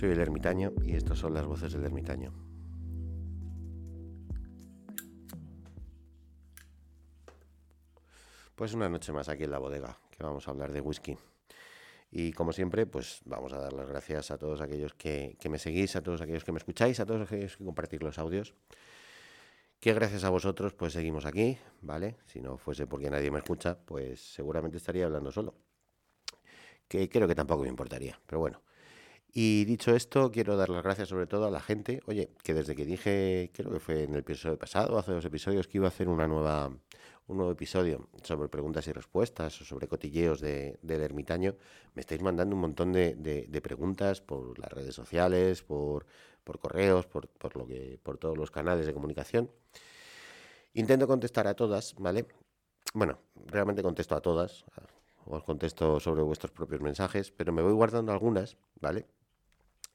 Soy el ermitaño y estas son las voces del ermitaño. Pues una noche más aquí en la bodega, que vamos a hablar de whisky. Y como siempre, pues vamos a dar las gracias a todos aquellos que, me seguís, a todos aquellos que me escucháis, a todos aquellos que compartís los audios. Que gracias a vosotros, pues seguimos aquí, ¿vale? Si no fuese porque nadie me escucha, pues seguramente estaría hablando solo. Que creo que tampoco me importaría, pero bueno. Y dicho esto, quiero dar las gracias sobre todo a la gente, oye, que desde que dije, creo que fue en el episodio pasado, hace dos episodios, que iba a hacer una nueva, un nuevo episodio sobre preguntas y respuestas o sobre cotilleos del ermitaño, me estáis mandando un montón de, preguntas por las redes sociales, por, por correos, por, por, lo que, por todos los canales de comunicación. Intento contestar a todas, ¿vale? Bueno, realmente contesto a todas, os contesto sobre vuestros propios mensajes, pero me voy guardando algunas, ¿vale?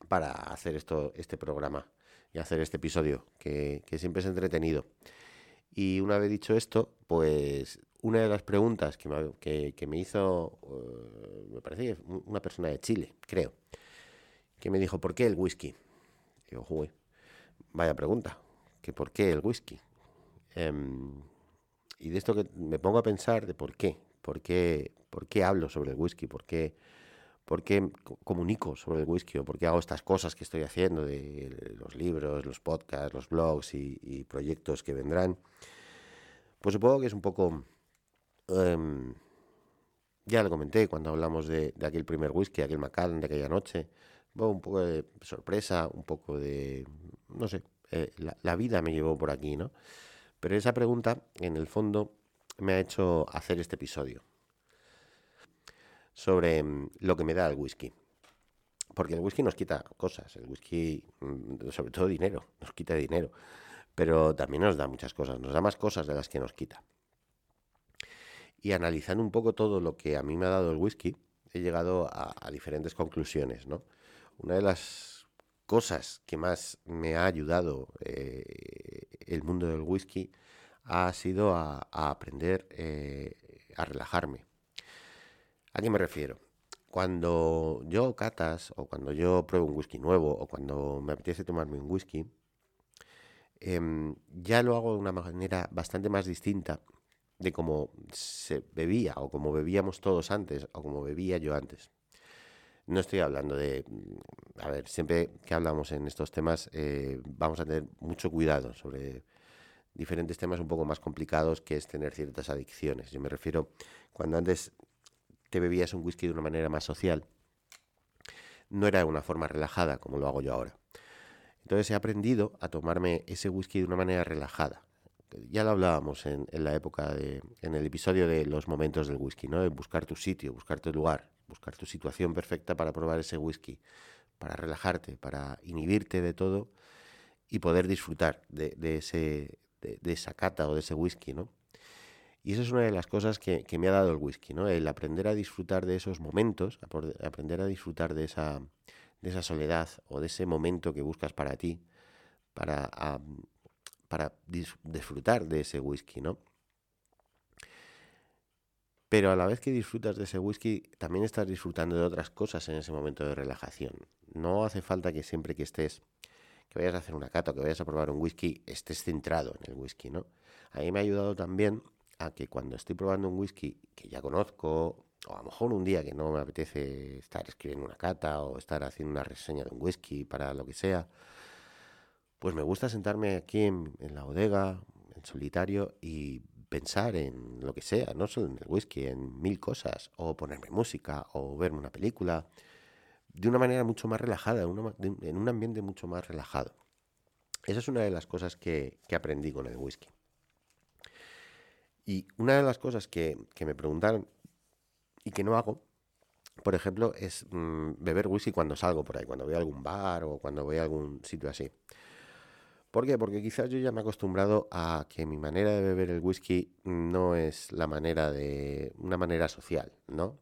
Para hacer esto, este programa y hacer este episodio, que, siempre es entretenido. Y una vez dicho esto, pues una de las preguntas que me, que, hizo, eh, me parece una persona de Chile, creo, que me dijo, ¿por qué el whisky? Digo, Jugué, vaya pregunta, que ¿por qué el whisky? Em, y de esto que me pongo a pensar de por qué, por qué, por qué hablo sobre el whisky, por qué por qué comunico sobre el whisky o por qué hago estas cosas que estoy haciendo de los libros, los podcasts, los blogs y, proyectos que vendrán. Pues supongo que es un poco... Em, ya lo comenté cuando hablamos de, aquel primer whisky, aquel Macallan de aquella noche. un poco de sorpresa, un poco de... no sé, eh, la, la vida me llevó por aquí, ¿no? Pero esa pregunta, en el fondo, me ha hecho hacer este episodio sobre mm, lo que me da el whisky. Porque el whisky nos quita cosas, el whisky, mm, sobre todo dinero, nos quita dinero, pero también nos da muchas cosas, nos da más cosas de las que nos quita. Y analizando un poco todo lo que a mí me ha dado el whisky, he llegado a, diferentes conclusiones, ¿no? Una de las cosas que más me ha ayudado eh, el mundo del whisky ha sido a, aprender eh, a relajarme. ¿A qué me refiero? Cuando yo catas o cuando yo pruebo un whisky nuevo o cuando me apetece tomarme un whisky, em, ya lo hago de una manera bastante más distinta de cómo se bebía o como bebíamos todos antes o como bebía yo antes. No estoy hablando de... Mm, a ver, siempre que hablamos en estos temas eh, vamos a tener mucho cuidado sobre diferentes temas un poco más complicados que es tener ciertas adicciones. Yo me refiero cuando antes te bebías un whisky de una manera más social. No era de una forma relajada como lo hago yo ahora. Entonces he aprendido a tomarme ese whisky de una manera relajada. Ya lo hablábamos en, la época de, en el episodio de los momentos del whisky, ¿no? De buscar tu sitio, buscar tu lugar, buscar tu situación perfecta para probar ese whisky, para relajarte, para inhibirte de todo y poder disfrutar de, ese, de, de, esa cata o de ese whisky, ¿no? Y eso es una de las cosas que, me ha dado el whisky, ¿no? El aprender a disfrutar de esos momentos, aprender a disfrutar de esa, de esa soledad o de ese momento que buscas para ti, para, para disfrutar de ese whisky, ¿no? Pero a la vez que disfrutas de ese whisky, también estás disfrutando de otras cosas en ese momento de relajación. No hace falta que siempre que estés, que vayas a hacer una cata o que vayas a probar un whisky, estés centrado en el whisky, ¿no? A mí me ha ayudado también a que cuando estoy probando un whisky que ya conozco, o a lo mejor un día que no me apetece estar escribiendo una cata o estar haciendo una reseña de un whisky para lo que sea, pues me gusta sentarme aquí en, la bodega, en solitario, y pensar en lo que sea, no solo en el whisky, en mil cosas, o ponerme música, o verme una película, de una manera mucho más relajada, en un ambiente mucho más relajado. Esa es una de las cosas que aprendí con el whisky. Y una de las cosas que, me preguntaron y que no hago, por ejemplo, es mm, beber whisky cuando salgo por ahí, cuando voy a algún bar o cuando voy a algún sitio así. ¿Por qué? Porque quizás yo ya me he acostumbrado a que mi manera de beber el whisky no es la manera de una manera social, ¿no?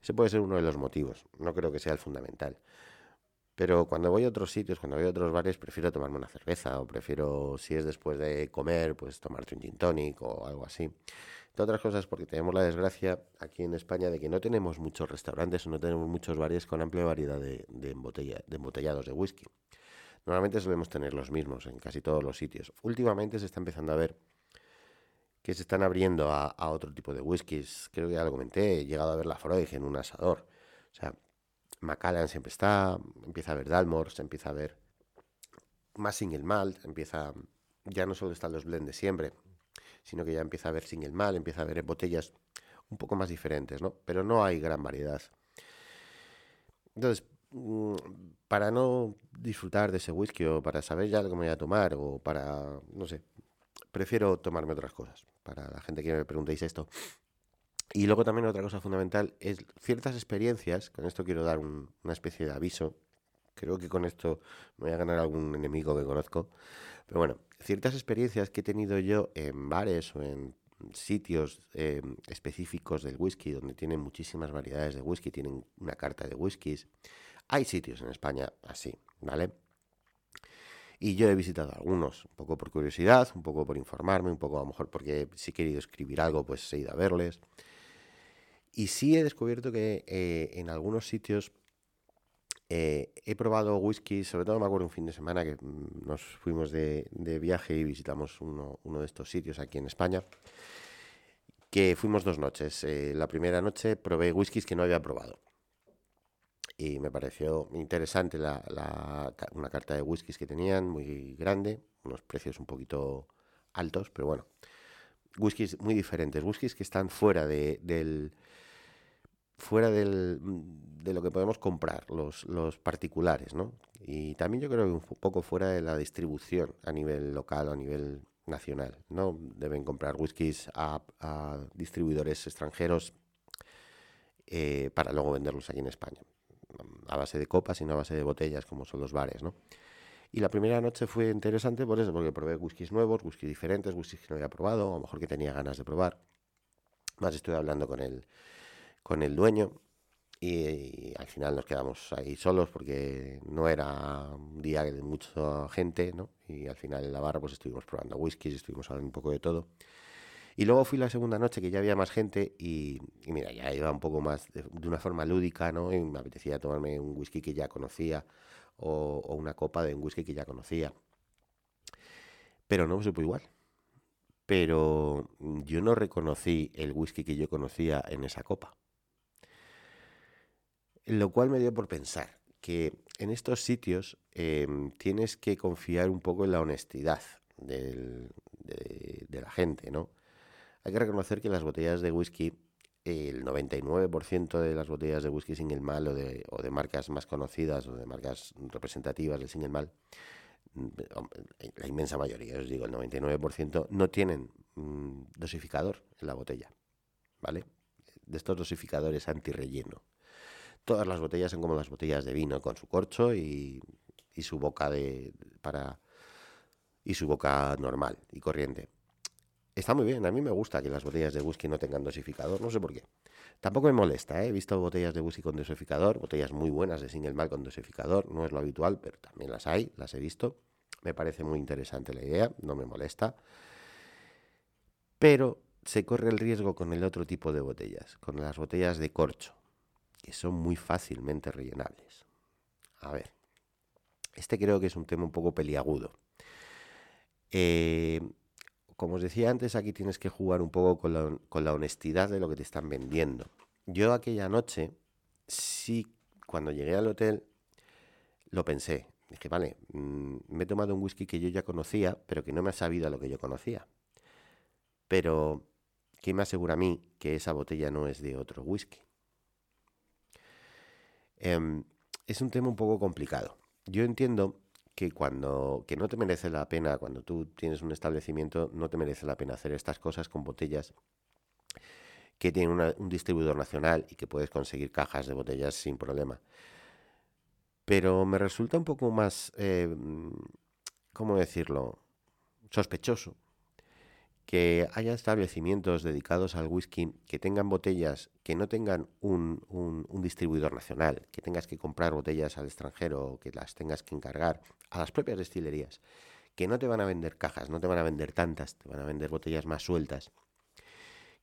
Ese puede ser uno de los motivos, no creo que sea el fundamental. Pero cuando voy a otros sitios, cuando voy a otros bares, prefiero tomarme una cerveza o prefiero, si es después de comer, pues tomarte un gin tonic o algo así. Entre otras cosas porque tenemos la desgracia aquí en España de que no tenemos muchos restaurantes o no tenemos muchos bares con amplia variedad de, de, de embotellados de whisky. Normalmente solemos tener los mismos en casi todos los sitios. Últimamente se está empezando a ver que se están abriendo a, otro tipo de whiskies. Creo que ya lo comenté, he llegado a ver la Freud en un asador. O sea, Macallan siempre está, empieza a ver Dalmor, se empieza a ver más single malt, empieza, ya no solo están los blends de siempre, sino que ya empieza a ver single malt, empieza a ver botellas un poco más diferentes, ¿no? Pero no hay gran variedad. Entonces, mm, para no disfrutar de ese whisky o para saber ya lo que voy a tomar o para, no sé, prefiero tomarme otras cosas, para la gente que me preguntéis esto. Y luego también otra cosa fundamental es ciertas experiencias, con esto quiero dar una especie de aviso, creo que con esto me voy a ganar algún enemigo que conozco, pero bueno, ciertas experiencias que he tenido yo en bares o en sitios em, específicos del whisky, donde tienen muchísimas variedades de whisky, tienen una carta de whiskies. Hay sitios en España así, ¿vale? Y yo he visitado algunos, un poco por curiosidad, un poco por informarme, un poco a lo mejor porque si he querido escribir algo, pues he ido a verles. Y sí he descubierto que eh, en algunos sitios eh, he probado whisky, sobre todo me acuerdo un fin de semana que mm, nos fuimos de, viaje y visitamos uno, de estos sitios aquí en España, que fuimos dos noches. Eh, la primera noche probé whiskies que no había probado y me pareció interesante la, una carta de whiskies que tenían, muy grande, unos precios un poquito altos, pero bueno, whiskies muy diferentes, whiskies que están fuera de, del fuera del, de lo que podemos comprar, los, los particulares, ¿no? Y también yo creo que un poco fuera de la distribución a nivel local a nivel nacional, ¿no? Deben comprar whiskies a, distribuidores extranjeros eh, para luego venderlos aquí en España a base de copas y no a base de botellas, como son los bares, ¿no? Y la primera noche fue interesante por eso, porque probé whiskies nuevos, whiskies diferentes, whiskies que no había probado, a lo mejor que tenía ganas de probar. Más estuve hablando con el, con el dueño y, al final nos quedamos ahí solos porque no era un día de mucha gente, ¿no? Y al final en la barra pues estuvimos probando whiskies, estuvimos hablando un poco de todo. Y luego fui la segunda noche que ya había más gente y, mira, ya iba un poco más de, una forma lúdica, ¿no? Y me apetecía tomarme un whisky que ya conocía o, una copa de un whisky que ya conocía. Pero no me supo igual. Pero yo no reconocí el whisky que yo conocía en esa copa. Lo cual me dio por pensar que en estos sitios em, tienes que confiar un poco en la honestidad de, la gente, ¿no? Hay que reconocer que las botellas de whisky, el 99% de las botellas de whisky single mal o de, o de marcas más conocidas o de marcas representativas del single mal, mm, la inmensa mayoría, os digo, el 99%, no tienen mm, dosificador en la botella, ¿vale? De estos dosificadores anti-relleno. Todas las botellas son como las botellas de vino, con su corcho y, su boca de para y su boca normal y corriente. Está muy bien, a mí me gusta que las botellas de whisky no tengan dosificador, no sé por qué. Tampoco me molesta, ¿eh? he visto botellas de whisky con dosificador, botellas muy buenas de single mal con dosificador, no es lo habitual, pero también las hay, las he visto. Me parece muy interesante la idea, no me molesta. Pero se corre el riesgo con el otro tipo de botellas, con las botellas de corcho, que son muy fácilmente rellenables. A ver, este creo que es un tema un poco peliagudo. Eh, como os decía antes, aquí tienes que jugar un poco con la, honestidad de lo que te están vendiendo. Yo aquella noche, sí, cuando llegué al hotel, lo pensé. Dije, vale, mm, me he tomado un whisky que yo ya conocía, pero que no me ha sabido a lo que yo conocía. Pero, ¿qué me asegura a mí que esa botella no es de otro whisky? Em, es un tema un poco complicado. Yo entiendo que cuando que no te merece la pena, cuando tú tienes un establecimiento, no te merece la pena hacer estas cosas con botellas que tienen un distribuidor nacional y que puedes conseguir cajas de botellas sin problema. Pero me resulta un poco más, eh, ¿cómo decirlo?, sospechoso que haya establecimientos dedicados al whisky que tengan botellas que no tengan un, un, distribuidor nacional, que tengas que comprar botellas al extranjero que las tengas que encargar a las propias destilerías, que no te van a vender cajas, no te van a vender tantas, te van a vender botellas más sueltas,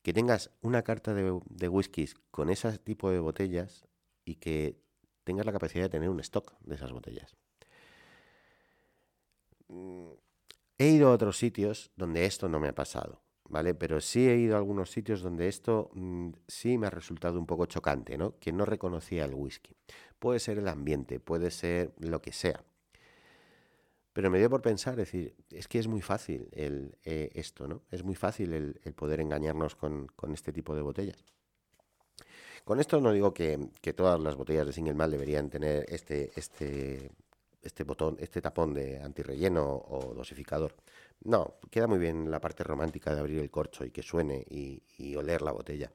que tengas una carta de, de whiskies con ese tipo de botellas y que tengas la capacidad de tener un stock de esas botellas. He ido a otros sitios donde esto no me ha pasado, ¿vale? Pero sí he ido a algunos sitios donde esto mm, sí me ha resultado un poco chocante, ¿no? Que no reconocía el whisky. Puede ser el ambiente, puede ser lo que sea. Pero me dio por pensar, decir, es que es muy fácil el, eh, esto, ¿no? Es muy fácil el, poder engañarnos con, con, este tipo de botellas. Con esto no digo que, que, todas las botellas de single malt deberían tener este, este este botón, este tapón de antirrelleno o dosificador. No, queda muy bien la parte romántica de abrir el corcho y que suene y, oler la botella.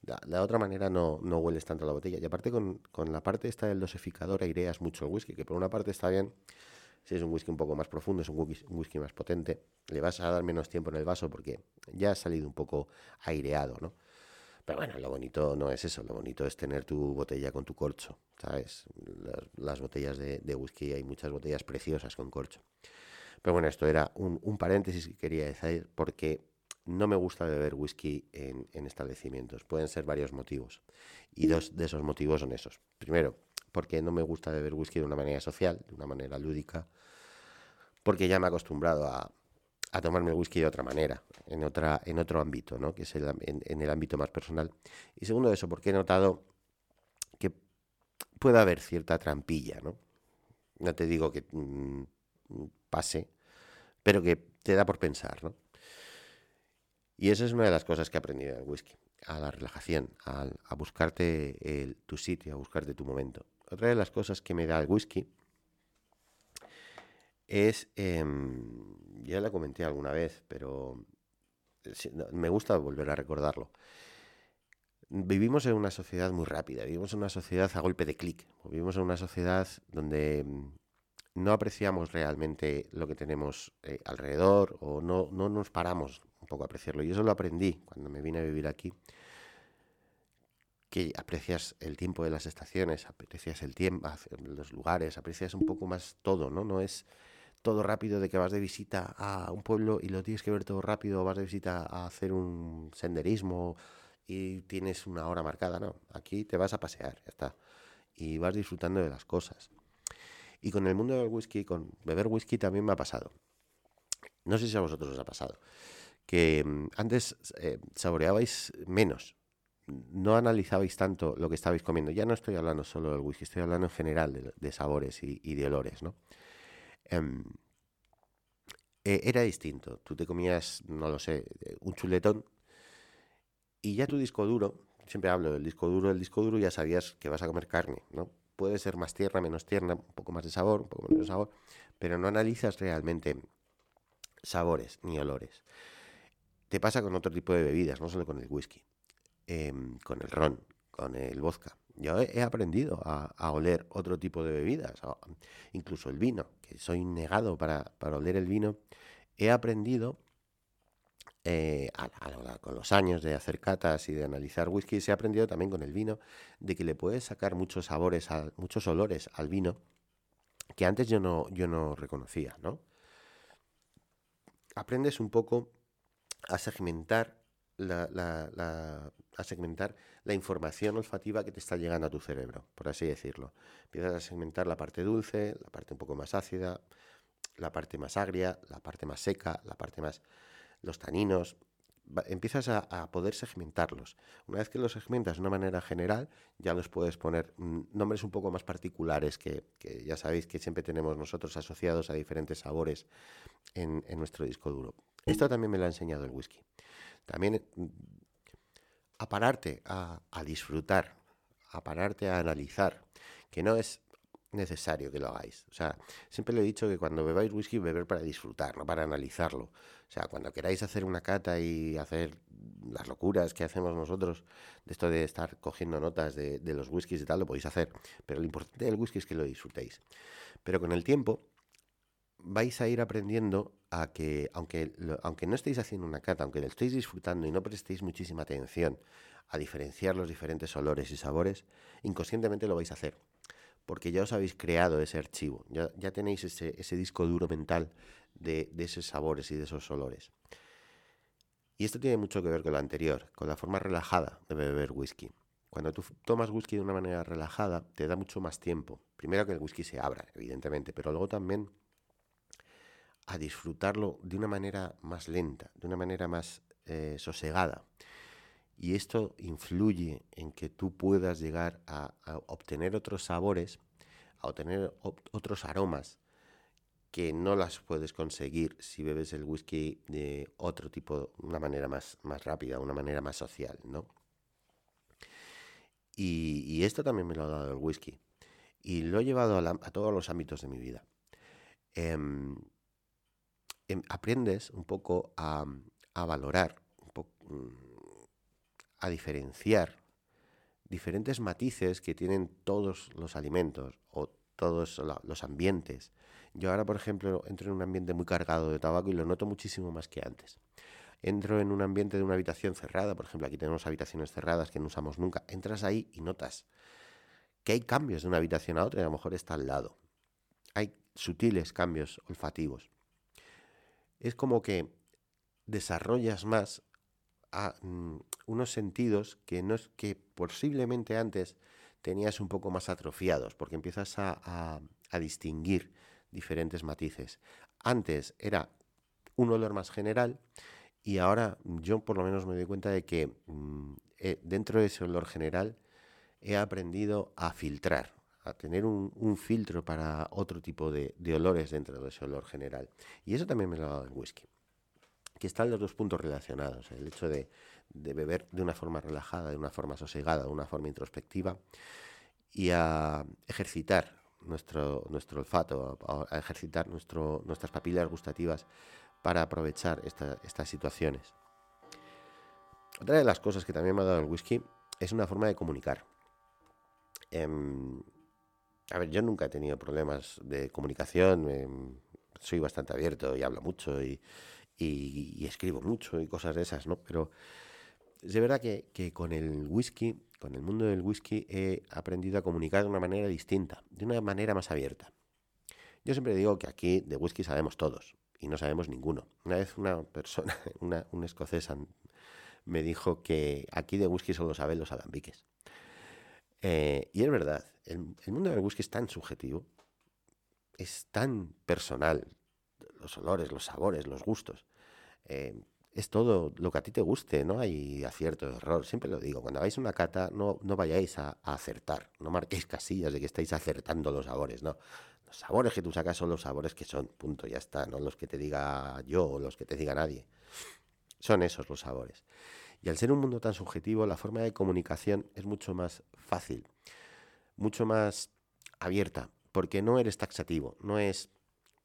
De, la otra manera no, no, hueles tanto la botella. Y aparte con, la parte esta del dosificador aireas mucho el whisky, que por una parte está bien, si es un whisky un poco más profundo, es un whisky, un whisky más potente, le vas a dar menos tiempo en el vaso porque ya ha salido un poco aireado, ¿no? Pero bueno, lo bonito no es eso, lo bonito es tener tu botella con tu corcho, ¿sabes? Las, botellas de, whisky, hay muchas botellas preciosas con corcho. Pero bueno, esto era un, paréntesis que quería decir porque no me gusta beber whisky en, establecimientos. Pueden ser varios motivos. Y dos de esos motivos son esos. Primero, porque no me gusta beber whisky de una manera social, de una manera lúdica, porque ya me he acostumbrado a, a tomarme el whisky de otra manera, en, otra, en otro ámbito, ¿no? que es el, en, el ámbito más personal. Y segundo eso, porque he notado que puede haber cierta trampilla, ¿no? No te digo que mm, pase, pero que te da por pensar, ¿no? Y esa es una de las cosas que he aprendido del whisky, a la relajación, a, a buscarte tu sitio, a buscarte tu momento. Otra de las cosas que me da el whisky es, em, ya la comenté alguna vez, pero me gusta volver a recordarlo. Vivimos en una sociedad muy rápida, vivimos en una sociedad a golpe de clic, vivimos en una sociedad donde mm, no apreciamos realmente lo que tenemos eh, alrededor o no, no nos paramos un poco a apreciarlo. Y eso lo aprendí cuando me vine a vivir aquí, que aprecias el tiempo de las estaciones, aprecias el tiempo, los lugares, aprecias un poco más todo, ¿no? No es todo rápido de que vas de visita a un pueblo y lo tienes que ver todo rápido, vas de visita a hacer un senderismo y tienes una hora marcada, no, aquí te vas a pasear, ya está, y vas disfrutando de las cosas. Y con el mundo del whisky, con beber whisky también me ha pasado. No sé si a vosotros os ha pasado, que mm, antes eh, saboreabais menos, no analizabais tanto lo que estabais comiendo. Ya no estoy hablando solo del whisky, estoy hablando en general de, sabores y, y de olores, ¿no? Em, e, era distinto. Tú te comías, no lo sé, un chuletón y ya tu disco duro, siempre hablo del disco duro, el disco duro ya sabías que vas a comer carne, ¿no? Puede ser más tierna, menos tierna, un poco más de sabor, un poco menos de sabor, pero no analizas realmente sabores ni olores. Te pasa con otro tipo de bebidas, no solo con el whisky, em, con el ron, con el vodka. Yo he aprendido a, oler otro tipo de bebidas, incluso el vino, soy negado para, oler el vino. He aprendido eh, con los años de hacer catas y de analizar whisky, he aprendido también con el vino de que le puedes sacar muchos sabores, muchos olores al vino que antes yo no, yo no reconocía, ¿no? Aprendes un poco a segmentar a segmentar la información olfativa que te está llegando a tu cerebro, por así decirlo. Empiezas a segmentar la parte dulce, la parte un poco más ácida, la parte más agria, la parte más seca, la parte más... los taninos. Empiezas a, poder segmentarlos. Una vez que los segmentas de una manera general, ya los puedes poner nombres un poco más particulares que, ya sabéis que siempre tenemos nosotros asociados a diferentes sabores en, en nuestro disco duro. Esto también me lo ha enseñado el whisky. También mm, a pararte a, disfrutar, a pararte a analizar, que no es necesario que lo hagáis. O sea, siempre le he dicho que cuando bebáis whisky, beber para disfrutar, no para analizarlo. O sea, cuando queráis hacer una cata y hacer las locuras que hacemos nosotros, de esto de estar cogiendo notas de, los whiskies y tal, lo podéis hacer. Pero lo importante del whisky es que lo disfrutéis. Pero con el tiempo, vais a ir aprendiendo a que, aunque, aunque no estéis haciendo una cata, aunque lo estéis disfrutando y no prestéis muchísima atención a diferenciar los diferentes olores y sabores, inconscientemente lo vais a hacer. Porque ya os habéis creado ese archivo, ya, ya tenéis ese, ese, disco duro mental de, de, esos sabores y de esos olores. Y esto tiene mucho que ver con lo anterior, con la forma relajada de beber whisky. Cuando tú tomas whisky de una manera relajada, te da mucho más tiempo. Primero que el whisky se abra, evidentemente, pero luego también a disfrutarlo de una manera más lenta, de una manera más eh, sosegada. Y esto influye en que tú puedas llegar a, obtener otros sabores, a obtener otros aromas que no las puedes conseguir si bebes el whisky de otro tipo, una manera más, más rápida, una manera más social, ¿no? Y, esto también me lo ha dado el whisky. Y lo he llevado a, todos los ámbitos de mi vida. Em, aprendes un poco a, valorar, mm, a diferenciar diferentes matices que tienen todos los alimentos o todos los ambientes. Yo ahora, por ejemplo, entro en un ambiente muy cargado de tabaco y lo noto muchísimo más que antes. Entro en un ambiente de una habitación cerrada, por ejemplo, aquí tenemos habitaciones cerradas que no usamos nunca. Entras ahí y notas que hay cambios de una habitación a otra y a lo mejor está al lado. Hay sutiles cambios olfativos. Es como que desarrollas más a, mm, unos sentidos que no es que posiblemente antes tenías un poco más atrofiados, porque empiezas a, distinguir diferentes matices. Antes era un olor más general y ahora yo por lo menos me doy cuenta de que mm, eh, dentro de ese olor general he aprendido a filtrar, a tener un, filtro para otro tipo de, olores dentro de ese olor general. Y eso también me lo ha dado el whisky. Que están los dos puntos relacionados. El hecho de, beber de una forma relajada, de una forma sosegada, de una forma introspectiva y a ejercitar nuestro, nuestro olfato, a, ejercitar nuestras papilas gustativas para aprovechar estas situaciones. Otra de las cosas que también me ha dado el whisky es una forma de comunicar. Em, a ver, yo nunca he tenido problemas de comunicación, em, soy bastante abierto y hablo mucho y, y, escribo mucho y cosas de esas, ¿no? Pero es de verdad que, con el whisky, con el mundo del whisky, he aprendido a comunicar de una manera distinta, de una manera más abierta. Yo siempre digo que aquí de whisky sabemos todos y no sabemos ninguno. Una vez una persona, una, un escocesa, me dijo que aquí de whisky solo saben los alambiques. Eh, y es verdad, el, mundo del whisky es tan subjetivo, es tan personal, los olores, los sabores, los gustos. Eh, es todo lo que a ti te guste, no hay acierto, error. Siempre lo digo, cuando hagáis una cata no, no vayáis a, acertar, no marquéis casillas de que estáis acertando los sabores, no. Los sabores que tú sacas son los sabores que son, punto, ya está, no los que te diga yo o los que te diga nadie. Son esos los sabores. Y al ser un mundo tan subjetivo, la forma de comunicación es mucho más fácil, mucho más abierta, porque no eres taxativo, no es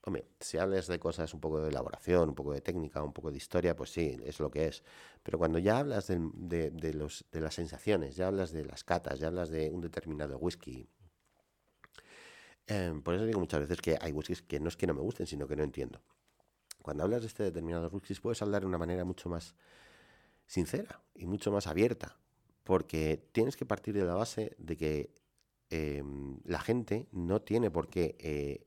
Hombre, si hablas de cosas un poco de elaboración, un poco de técnica, un poco de historia, pues sí, es lo que es. Pero cuando ya hablas de, los, de las sensaciones, ya hablas de las catas, ya hablas de un determinado whisky, em, por eso digo muchas veces que hay whiskies que no es que no me gusten, sino que no entiendo. Cuando hablas de este determinado whisky, puedes hablar de una manera mucho más sincera y mucho más abierta, porque tienes que partir de la base de que em, la gente no tiene por qué eh,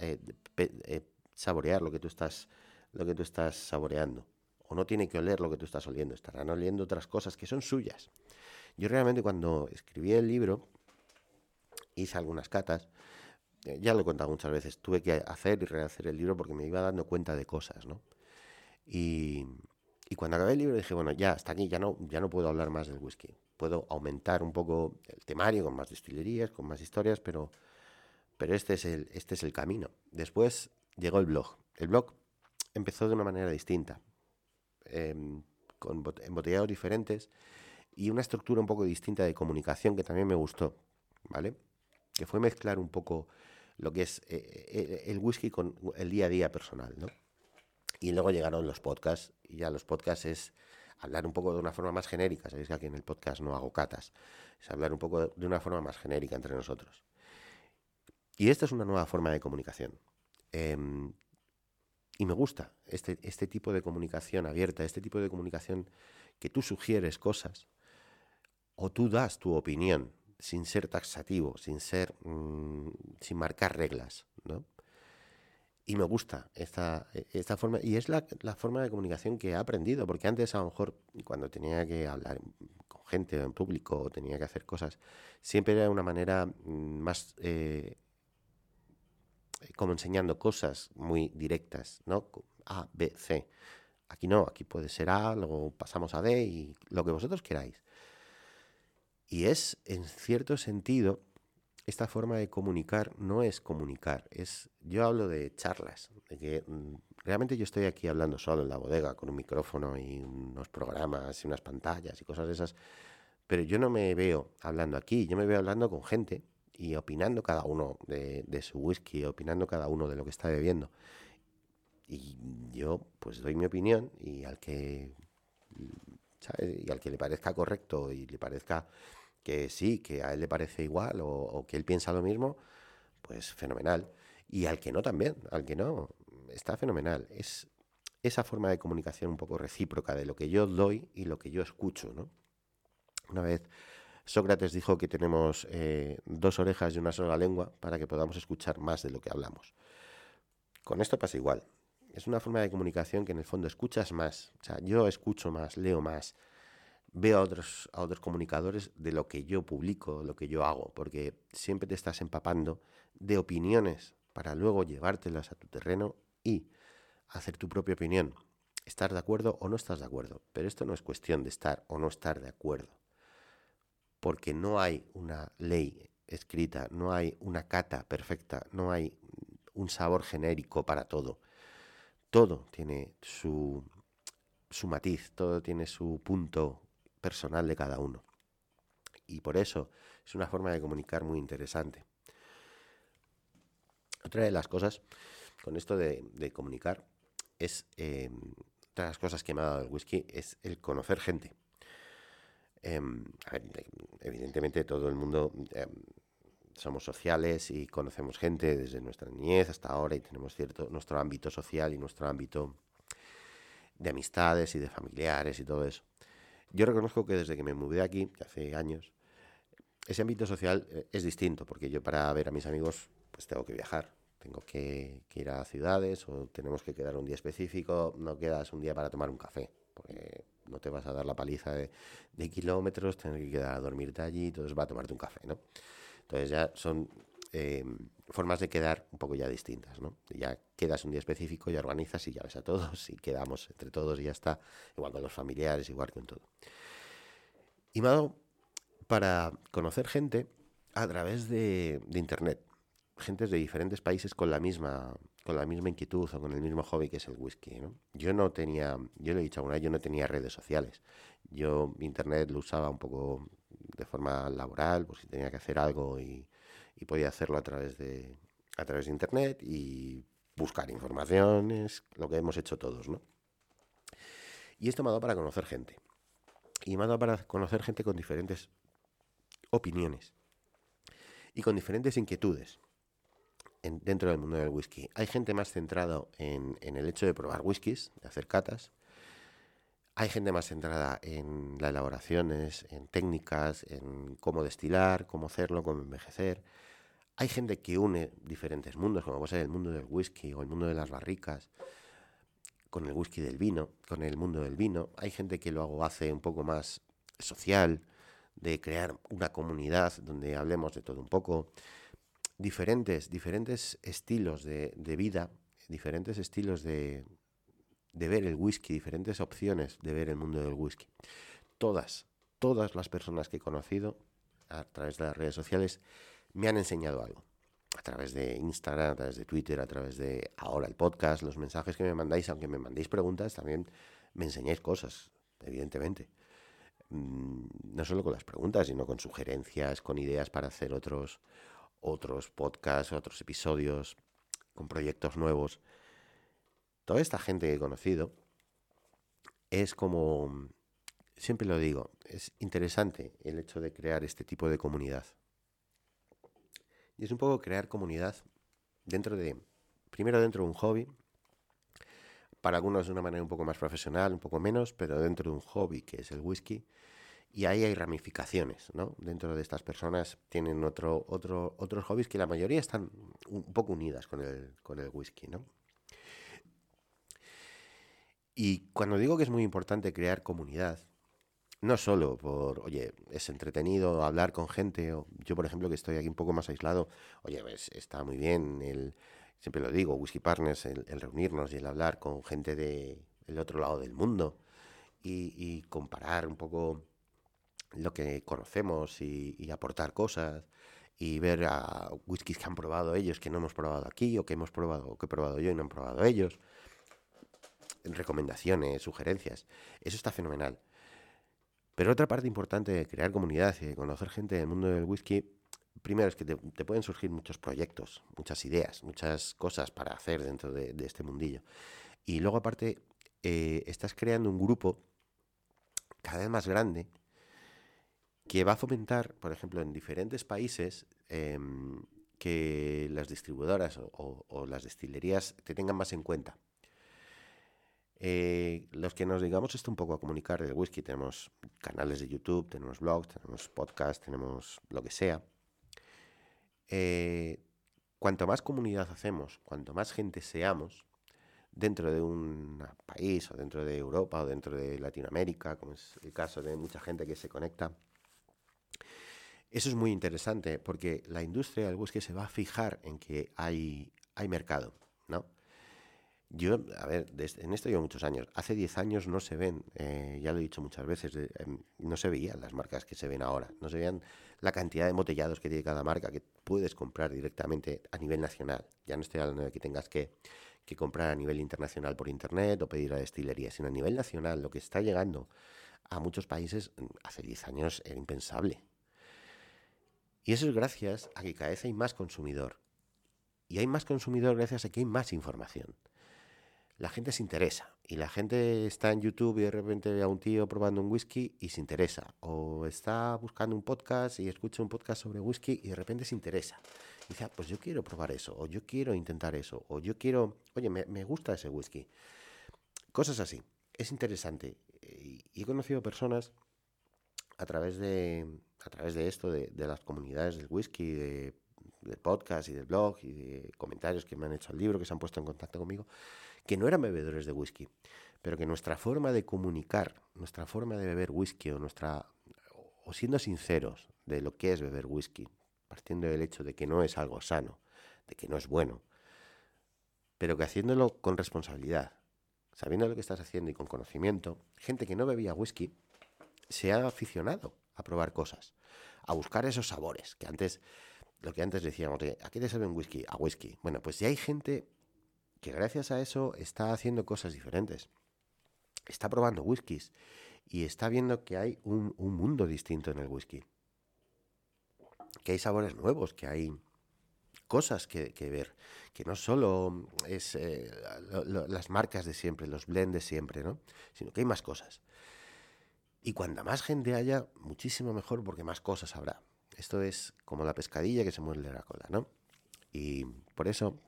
eh, eh, saborear lo que tú estás lo que tú estás saboreando o no tiene que oler lo que tú estás oliendo, estarán oliendo otras cosas que son suyas. Yo realmente cuando escribí el libro hice algunas catas, ya lo he contado muchas veces, tuve que hacer y rehacer el libro porque me iba dando cuenta de cosas, ¿no? Y, y cuando acabé el libro dije, bueno, ya hasta aquí, ya no, ya no puedo hablar más del whisky. Puedo aumentar un poco el temario con más destilerías, con más historias, pero pero este es el, este es el camino. Después llegó el blog. El blog empezó de una manera distinta, em, con embotellados diferentes y una estructura un poco distinta de comunicación que también me gustó, ¿vale? Que fue mezclar un poco lo que es eh, eh, el whisky con el día a día personal, ¿no? Y luego llegaron los podcasts, y ya los podcasts es hablar un poco de una forma más genérica, sabéis que aquí en el podcast no hago catas, es hablar un poco de una forma más genérica entre nosotros. Y esta es una nueva forma de comunicación. Em, y me gusta este, este tipo de comunicación abierta, este tipo de comunicación que tú sugieres cosas o tú das tu opinión sin ser taxativo, sin ser, mm, sin marcar reglas, ¿no? Y me gusta esta, esta forma, y es la, forma de comunicación que he aprendido, porque antes a lo mejor cuando tenía que hablar con gente en público o tenía que hacer cosas, siempre era una manera mm, más eh, como enseñando cosas muy directas, ¿no? A, B, C. Aquí no, aquí puede ser A, luego pasamos a D y lo que vosotros queráis. Y es, en cierto sentido, esta forma de comunicar no es comunicar, es yo hablo de charlas, de que mm, realmente yo estoy aquí hablando solo en la bodega con un micrófono y unos programas y unas pantallas y cosas de esas, pero yo no me veo hablando aquí, yo me veo hablando con gente y opinando cada uno de, su whisky, opinando cada uno de lo que está bebiendo. Y yo pues doy mi opinión y al que y al que le parezca correcto y le parezca que sí, que a él le parece igual o, que él piensa lo mismo, pues fenomenal. Y al que no también, al que no, está fenomenal. Es esa forma de comunicación un poco recíproca de lo que yo doy y lo que yo escucho, ¿no? Una vez Sócrates dijo que tenemos eh, dos orejas y una sola lengua para que podamos escuchar más de lo que hablamos. Con esto pasa igual. Es una forma de comunicación que en el fondo escuchas más. O sea, yo escucho más, leo más, veo a otros, a otros comunicadores de lo que yo publico, lo que yo hago, porque siempre te estás empapando de opiniones para luego llevártelas a tu terreno y hacer tu propia opinión. Estar de acuerdo o no estás de acuerdo, pero esto no es cuestión de estar o no estar de acuerdo, porque no hay una ley escrita, no hay una cata perfecta, no hay un sabor genérico para todo. Todo tiene su, su matiz, todo tiene su punto personal de cada uno. Y por eso es una forma de comunicar muy interesante. Otra de las cosas con esto de, comunicar es, eh, otra de las cosas que me ha dado el whisky es el conocer gente. Em, evidentemente todo el mundo em, somos sociales y conocemos gente desde nuestra niñez hasta ahora y tenemos cierto nuestro ámbito social y nuestro ámbito de amistades y de familiares y todo eso. Yo reconozco que desde que me mudé aquí, hace años, ese ámbito social eh, es distinto, porque yo para ver a mis amigos pues tengo que viajar, tengo que, ir a ciudades o tenemos que quedar un día específico, no quedas un día para tomar un café, porque no te vas a dar la paliza de, kilómetros, tienes que quedar a dormirte allí, entonces va a tomarte un café, ¿no? Entonces ya son eh, formas de quedar un poco ya distintas, ¿no? Ya quedas un día específico, ya organizas y ya ves a todos y quedamos entre todos y ya está, igual con los familiares, igual con todo. Y me para conocer gente a través de, internet, gentes de diferentes países con la misma con la misma inquietud o con el mismo hobby que es el whisky. ¿no? Yo no tenía, yo le he dicho alguna vez, yo no tenía redes sociales. Yo internet lo usaba un poco de forma laboral, pues si tenía que hacer algo y, y podía hacerlo a través de a través de internet y buscar informaciones, lo que hemos hecho todos, ¿no? Y esto me ha dado para conocer gente. Y me ha dado para conocer gente con diferentes opiniones y con diferentes inquietudes dentro del mundo del whisky. Hay gente más centrada en, en, el hecho de probar whiskies, de hacer catas. Hay gente más centrada en las elaboraciones, en técnicas, en cómo destilar, cómo hacerlo, cómo envejecer. Hay gente que une diferentes mundos, como puede ser el mundo del whisky o el mundo de las barricas, con el whisky del vino, con el mundo del vino. Hay gente que lo hace un poco más social, de crear una comunidad donde hablemos de todo un poco. Diferentes, diferentes estilos de, vida, diferentes estilos de, de ver el whisky, diferentes opciones de ver el mundo del whisky. Todas, todas las personas que he conocido a través de las redes sociales me han enseñado algo. A través de Instagram, a través de Twitter, a través de ahora el podcast, los mensajes que me mandáis, aunque me mandéis preguntas, también me enseñáis cosas, evidentemente. Mm, no solo con las preguntas, sino con sugerencias, con ideas para hacer otros, otros podcasts, otros episodios, con proyectos nuevos. Toda esta gente que he conocido es como, siempre lo digo, es interesante el hecho de crear este tipo de comunidad. Y es un poco crear comunidad dentro de, primero dentro de un hobby, para algunos de una manera un poco más profesional, un poco menos, pero dentro de un hobby que es el whisky, Y ahí hay ramificaciones, ¿no? Dentro de estas personas tienen otro, otro, otros hobbies que la mayoría están un poco unidas con el, con el whisky, ¿no? Y cuando digo que es muy importante crear comunidad, no solo por, oye, es entretenido hablar con gente, o yo por ejemplo que estoy aquí un poco más aislado, oye, pues, está muy bien, el, siempre lo digo, Whisky Partners, el, reunirnos y el hablar con gente del de otro lado del mundo y, comparar un poco lo que conocemos y, aportar cosas y ver a whiskies que han probado ellos que no hemos probado aquí o que hemos probado o que he probado yo y no han probado ellos. Recomendaciones sugerencias eso está fenomenal pero otra parte importante de crear comunidad y de conocer gente del mundo del whisky, primero es que te, pueden surgir muchos proyectos, muchas ideas, muchas cosas para hacer dentro de, este mundillo. Y luego aparte, eh, estás creando un grupo cada vez más grande que va a fomentar, por ejemplo, en diferentes países, em, que las distribuidoras o, las destilerías te tengan más en cuenta. Eh, los que nos digamos esto un poco a comunicar del whisky, tenemos canales de YouTube, tenemos blogs, tenemos podcasts, tenemos lo que sea. Eh, cuanto más comunidad hacemos, cuanto más gente seamos, dentro de un país o dentro de Europa o dentro de Latinoamérica, como es el caso de mucha gente que se conecta, eso es muy interesante porque la industria del whisky se va a fijar en que hay, hay mercado. Yo, a ver, en esto llevo muchos años. Hace 10 años no se ven, eh, ya lo he dicho muchas veces, em, no se veían las marcas que se ven ahora. No se veían la cantidad de embotellados que tiene cada marca que puedes comprar directamente a nivel nacional. Ya no estoy hablando de que tengas que, que comprar a nivel internacional por internet o pedir a destilería, sino a nivel nacional. Lo que está llegando a muchos países mm, hace 10 años era impensable. Y eso es gracias a que cada vez hay más consumidor. Y hay más consumidor gracias a que hay más información la gente se interesa y la gente está en YouTube y de repente ve a un tío probando un whisky y se interesa. O está buscando un podcast y escucha un podcast sobre whisky y de repente se interesa. Y dice, ah, pues yo quiero probar eso, o yo quiero intentar eso, o yo quiero, oye, me, gusta ese whisky. Cosas así. Es interesante. Y, he conocido personas a través de, a través de esto, de, las comunidades del whisky, de, del podcast y del blog y de comentarios que me han hecho al libro, que se han puesto en contacto conmigo que no eran bebedores de whisky, pero que nuestra forma de comunicar, nuestra forma de beber whisky o nuestra o siendo sinceros de lo que es beber whisky, partiendo del hecho de que no es algo sano, de que no es bueno, pero que haciéndolo con responsabilidad, sabiendo lo que estás haciendo y con conocimiento, gente que no bebía whisky se ha aficionado a probar cosas, a buscar esos sabores, que antes, lo que antes decíamos, ¿a qué te sabe un whisky? A whisky. Bueno, pues si hay gente que gracias a eso está haciendo cosas diferentes. Está probando whiskies y está viendo que hay un, mundo distinto en el whisky. Que hay sabores nuevos, que hay cosas que, ver, que no solo es eh, las marcas de siempre, los blends siempre, ¿no? sino que hay más cosas. Y cuanta más gente haya, muchísimo mejor porque más cosas habrá. Esto es como la pescadilla que se muerde la cola, ¿no? Y por eso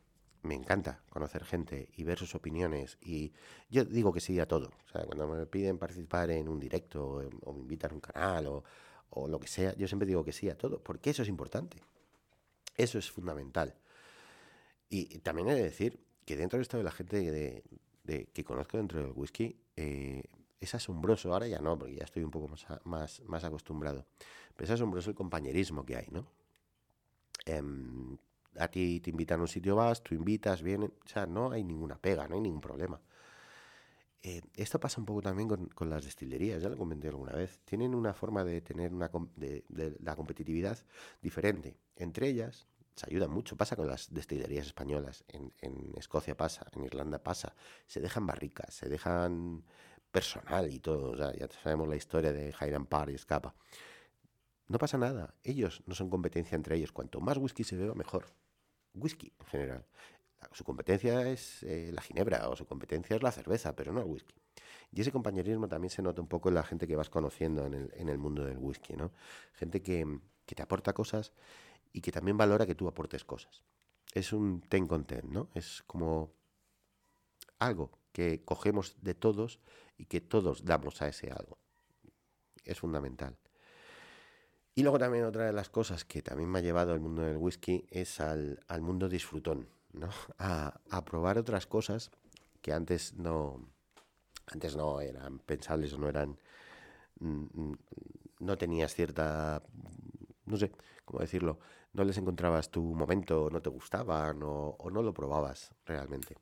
me encanta conocer gente y ver sus opiniones. Y yo digo que sí a todo. O sea, cuando me piden participar en un directo o, me invitan a un canal o, lo que sea, yo siempre digo que sí a todo, porque eso es importante. Eso es fundamental. Y, también he de decir que dentro de esto de la gente que conozco dentro del whisky, eh, es asombroso. Ahora ya no, porque ya estoy un poco más, más, más acostumbrado. Pero es asombroso el compañerismo que hay, ¿no? Em, a ti te invitan a un sitio, vas, tú invitas, vienen, o sea, no hay ninguna pega, no hay ningún problema. Eh, esto pasa un poco también con, las destilerías, ya lo comenté alguna vez. Tienen una forma de tener una de, la competitividad diferente. Entre ellas, se ayudan mucho. Pasa con las destilerías españolas. En, en, Escocia pasa, en Irlanda pasa. Se dejan barricas, se dejan personal y todo. O sea, ya sabemos la historia de Highland Park y Escapa. No pasa nada. Ellos no son competencia entre ellos. Cuanto más whisky se beba, mejor whisky en general. Su competencia es eh, la ginebra o su competencia es la cerveza, pero no el whisky. Y ese compañerismo también se nota un poco en la gente que vas conociendo en el, en el mundo del whisky, ¿no? Gente que, que, te aporta cosas y que también valora que tú aportes cosas. Es un ten con ten, ¿no? Es como algo que cogemos de todos y que todos damos a ese algo. es fundamental. Y luego también otra de las cosas que también me ha llevado el mundo del whisky es al, mundo disfrutón, ¿no? A, a, probar otras cosas que antes no, antes no eran pensables o no eran, mm, mm, no tenías cierta, no sé cómo decirlo, no les encontrabas tu momento, no te gustaban o, no lo probabas realmente.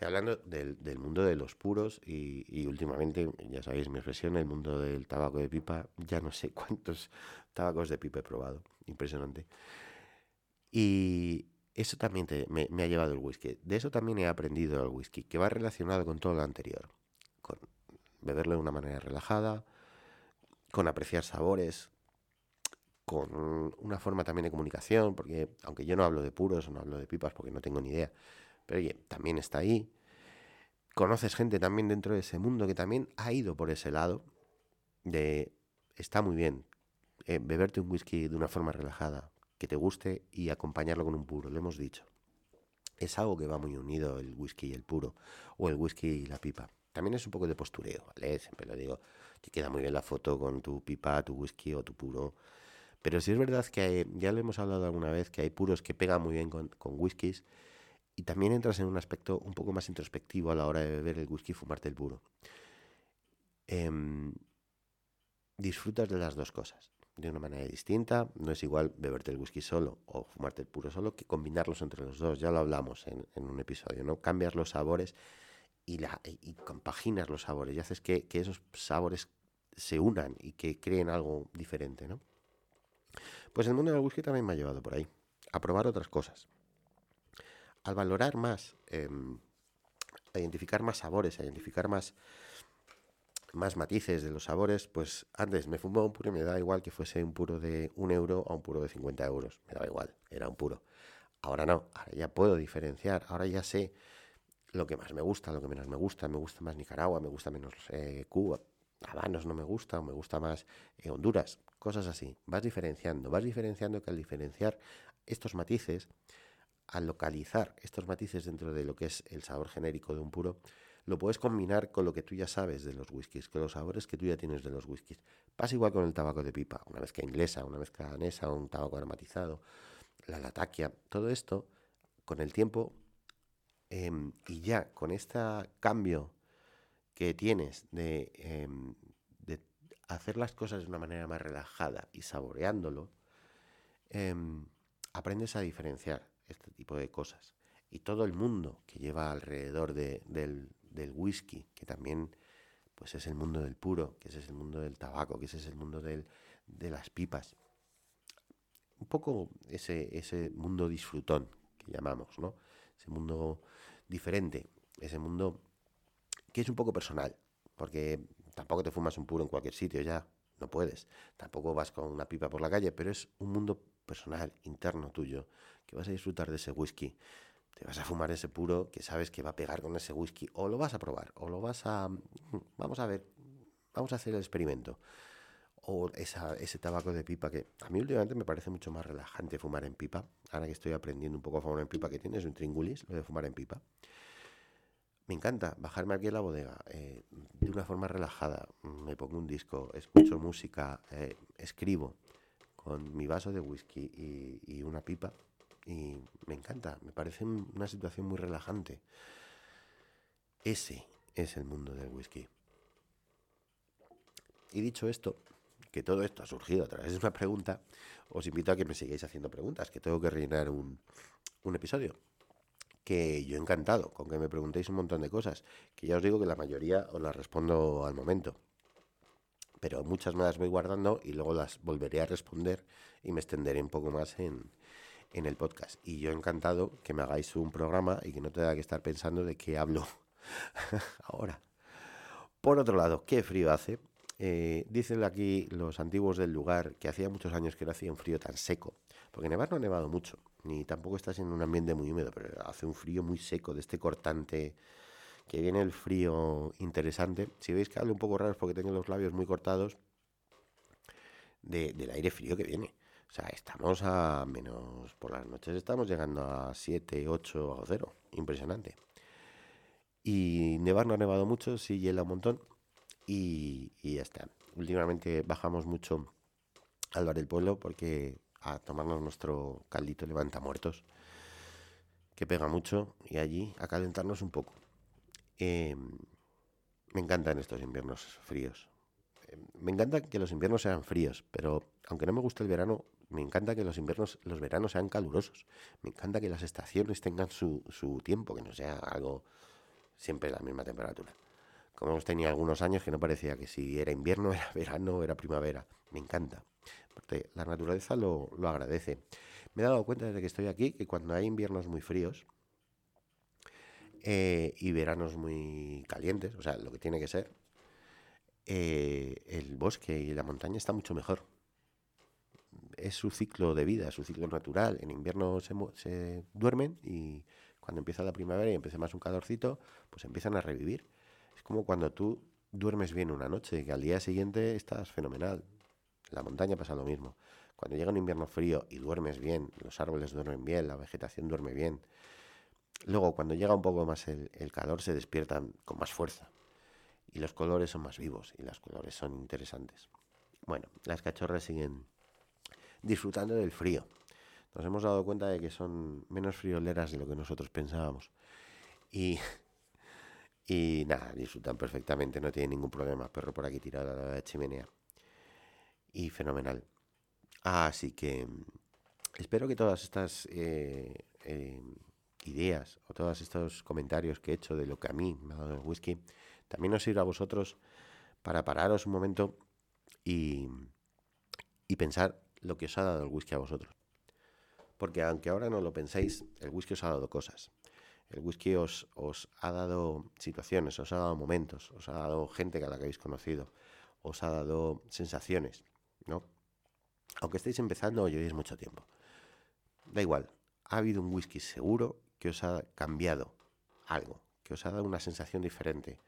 Estoy hablando del, mundo de los puros y, últimamente, ya sabéis mi expresión, el mundo del tabaco de pipa, ya no sé cuántos tabacos de pipa he probado, impresionante. Y eso también me, me, ha llevado el whisky. De eso también he aprendido el whisky, que va relacionado con todo lo anterior. Con beberlo de una manera relajada, con apreciar sabores, con una forma también de comunicación, porque aunque yo no hablo de puros no hablo de pipas porque no tengo ni idea, pero oye, también está ahí. Conoces gente también dentro de ese mundo que también ha ido por ese lado de está muy bien eh, beberte un whisky de una forma relajada, que te guste y acompañarlo con un puro, lo hemos dicho. Es algo que va muy unido el whisky y el puro, o el whisky y la pipa. También es un poco de postureo, ¿vale? Siempre lo digo, te queda muy bien la foto con tu pipa, tu whisky o tu puro pero sí es verdad que ya lo hemos hablado alguna vez, que hay puros que pegan muy bien con, con whiskies y también entras en un aspecto un poco más introspectivo a la hora de beber el whisky y fumarte el puro. Em, disfrutas de las dos cosas de una manera distinta. No es igual beberte el whisky solo o fumarte el puro solo que combinarlos entre los dos. Ya lo hablamos en, un episodio, ¿no? Cambias los sabores y, compaginas los sabores y haces que, que, esos sabores se unan y que creen algo diferente, ¿no? Pues el mundo del whisky también me ha llevado por ahí, a probar otras cosas. Al valorar más, em, a identificar más sabores, a identificar más, más matices de los sabores, pues antes me fumaba un puro y me da igual que fuese un puro de un euro o un puro de 50 euros. Me daba igual, era un puro. Ahora no, ahora ya puedo diferenciar, ahora ya sé lo que más me gusta, lo que menos me gusta, me gusta más Nicaragua, me gusta menos eh, Cuba, Habanos no me gusta, o me gusta más eh, Honduras, cosas así. Vas diferenciando, vas diferenciando que al diferenciar estos matices, al localizar estos matices dentro de lo que es el sabor genérico de un puro, lo puedes combinar con lo que tú ya sabes de los whiskies, con los sabores que tú ya tienes de los whiskies. Pasa igual con el tabaco de pipa, una mezcla inglesa, una mezcla danesa, un tabaco aromatizado, la lataquia, todo esto con el tiempo em, y ya con este cambio que tienes de, em, de, hacer las cosas de una manera más relajada y saboreándolo, em, aprendes a diferenciar este tipo de cosas. Y todo el mundo que lleva alrededor de, del, whisky, que también pues es el mundo del puro, que ese es el mundo del tabaco, que es el mundo del, de las pipas. Un poco ese, ese mundo disfrutón que llamamos, ¿no? Ese mundo diferente, ese mundo que es un poco personal, porque tampoco te fumas un puro en cualquier sitio ya, no puedes. Tampoco vas con una pipa por la calle, pero es un mundo personal, interno tuyo, que vas a disfrutar de ese whisky. Te vas a fumar ese puro que sabes que va a pegar con ese whisky, o lo vas a probar, o lo vas a... Vamos a ver, vamos a hacer el experimento. O ese tabaco de pipa que a mí últimamente me parece mucho más relajante fumar en pipa. Ahora que estoy aprendiendo un poco a fumar en pipa, que tienes un tringulis, lo de fumar en pipa. Me encanta bajarme aquí a la bodega eh, de una forma relajada. Me pongo un disco, escucho música, eh, escribo con mi vaso de whisky y, una pipa. Y me encanta, me parece una situación muy relajante. Ese es el mundo del whisky. Y dicho esto, que todo esto ha surgido a través de una pregunta, os invito a que me sigáis haciendo preguntas, que tengo que rellenar un, un episodio que yo encantado con que me preguntéis un montón de cosas, que ya os digo que la mayoría os las respondo al momento. Pero muchas me las voy guardando y luego las volveré a responder y me extenderé un poco más en, en el podcast. Y yo encantado que me hagáis un programa y que no tenga que estar pensando de qué hablo ahora. Por otro lado, qué frío hace. Eh, dicen aquí los antiguos del lugar que hacía muchos años que no hacía un frío tan seco. Porque nevar no ha nevado mucho, ni tampoco estás en un ambiente muy húmedo, pero hace un frío muy seco, de este cortante, que viene el frío interesante. Si veis que hablo un poco raro es porque tengo los labios muy cortados del aire frío que viene. O sea, estamos a menos, por las noches estamos llegando a 7, 8 o 0. Impresionante. Y nevar no ha nevado mucho, sí hiela un montón. y, y ya está. Últimamente bajamos mucho al bar del pueblo porque a tomarnos nuestro caldito levanta muertos, que pega mucho, y allí a calentarnos un poco. Em, me encantan estos inviernos fríos. Em, me encanta que los inviernos sean fríos, pero aunque no me guste el verano, me encanta que los inviernos, los veranos sean calurosos. Me encanta que las estaciones tengan su, su tiempo, que no sea algo siempre la misma temperatura. Como hemos tenido algunos años que no parecía que si era invierno, era verano, era primavera. Me encanta. Porque la naturaleza lo, lo agradece. Me he dado cuenta desde que estoy aquí que cuando hay inviernos muy fríos, eh, y veranos muy calientes, o sea, lo que tiene que ser, eh, el bosque y la montaña está mucho mejor. Es su ciclo de vida, su ciclo natural. En invierno se, duermen y cuando empieza la primavera y empieza más un calorcito, pues empiezan a revivir. Es como cuando tú duermes bien una noche, que al día siguiente estás fenomenal. la montaña pasa lo mismo. Cuando llega un invierno frío y duermes bien, los árboles duermen bien, la vegetación duerme bien, Luego, cuando llega un poco más el, calor, se despiertan con más fuerza. Y los colores son más vivos y los colores son interesantes. Bueno, las cachorras siguen disfrutando del frío. Nos hemos dado cuenta de que son menos frioleras de lo que nosotros pensábamos. Y, y nada, disfrutan perfectamente, no tienen ningún problema. Perro por aquí tirado a la chimenea. Y fenomenal. Así que espero que todas estas eh, eh, ideas o todos estos comentarios que he hecho de lo que a mí me ha dado el whisky, también os sirva a vosotros para pararos un momento y, y pensar lo que os ha dado el whisky a vosotros. Porque aunque ahora no lo penséis, el whisky os ha dado cosas. El whisky os, os ha dado situaciones, os ha dado momentos, os ha dado gente a la que habéis conocido, os ha dado sensaciones, ¿no? Aunque estéis empezando o llevéis mucho tiempo. Da igual, ha habido un whisky seguro que os ha cambiado algo, que os ha dado una sensación diferente.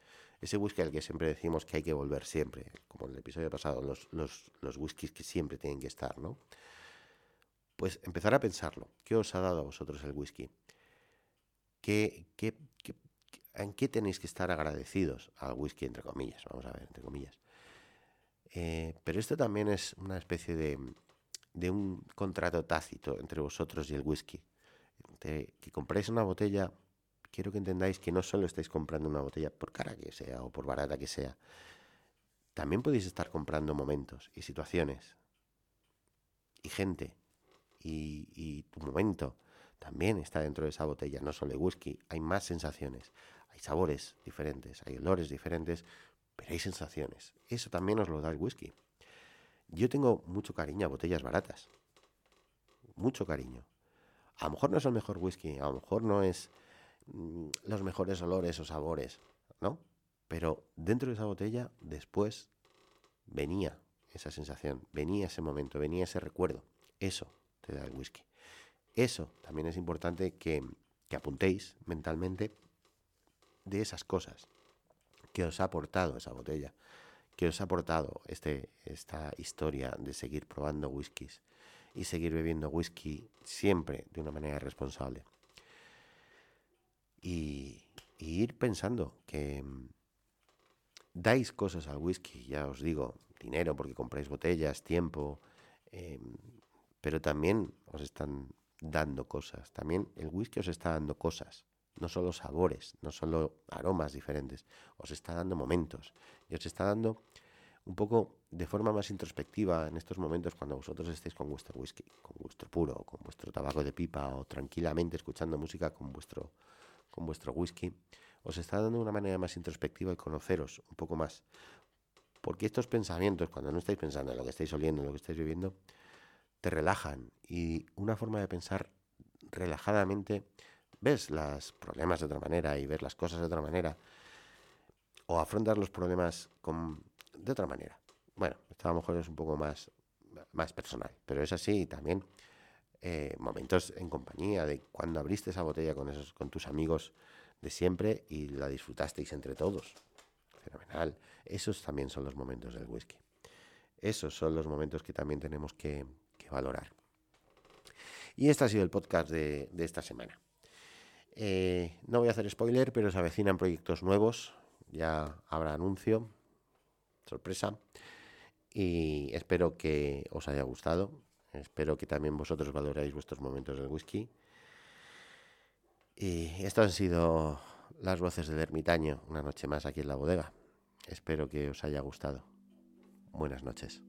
Ese whisky al que siempre decimos que hay que volver siempre, como en el episodio pasado, los, los, los whiskies que siempre tienen que estar, ¿no? Pues empezar a pensarlo. ¿Qué os ha dado a vosotros el whisky? ¿Qué, qué, en qué tenéis que estar agradecidos al whisky, entre comillas? Vamos a ver, entre comillas. Eh, pero esto también es una especie de, de un contrato tácito entre vosotros y el whisky que compréis una botella, quiero que entendáis que no solo estáis comprando una botella por cara que sea o por barata que sea, también podéis estar comprando momentos y situaciones y gente y, tu momento también está dentro de esa botella, no solo de whisky, hay más sensaciones, hay sabores diferentes, hay olores diferentes, pero hay sensaciones. Eso también os lo da el whisky. Yo tengo mucho cariño a botellas baratas, mucho cariño. A lo mejor no es el mejor whisky, a lo mejor no es los mejores olores o sabores, ¿no? Pero dentro de esa botella, después venía esa sensación, venía ese momento, venía ese recuerdo. Eso te da el whisky. Eso también es importante que, que apuntéis mentalmente de esas cosas que os ha aportado esa botella, que os ha aportado este, esta historia de seguir probando whiskies, y seguir bebiendo whisky siempre de una manera responsable. Y, ir pensando que mm, dais cosas al whisky, ya os digo, dinero porque compráis botellas, tiempo, em, pero también os están dando cosas. También el whisky os está dando cosas, no solo sabores, no solo aromas diferentes, os está dando momentos y os está dando un poco de forma más introspectiva en estos momentos cuando vosotros estéis con vuestro whisky, con vuestro puro, con vuestro tabaco de pipa o tranquilamente escuchando música con vuestro, con vuestro whisky, os está dando una manera más introspectiva y conoceros un poco más. Porque estos pensamientos, cuando no estáis pensando en lo que estáis oliendo, en lo que estáis viviendo, te relajan. Y una forma de pensar relajadamente, ves los problemas de otra manera y ves las cosas de otra manera. O afrontas los problemas con de otra manera. Bueno, esto a lo mejor es un poco más, más personal, pero es así también. Eh, momentos en compañía de cuando abriste esa botella con esos con tus amigos de siempre y la disfrutasteis entre todos. Fenomenal. Esos también son los momentos del whisky. Esos son los momentos que también tenemos que, valorar. Y este ha sido el podcast de, esta semana. Eh, no voy a hacer spoiler, pero se avecinan proyectos nuevos. Ya habrá anuncio sorpresa. Y espero que os haya gustado. Espero que también vosotros valoráis vuestros momentos del whisky. Y estas han sido las voces del ermitaño, una noche más aquí en la bodega. Espero que os haya gustado. Buenas noches.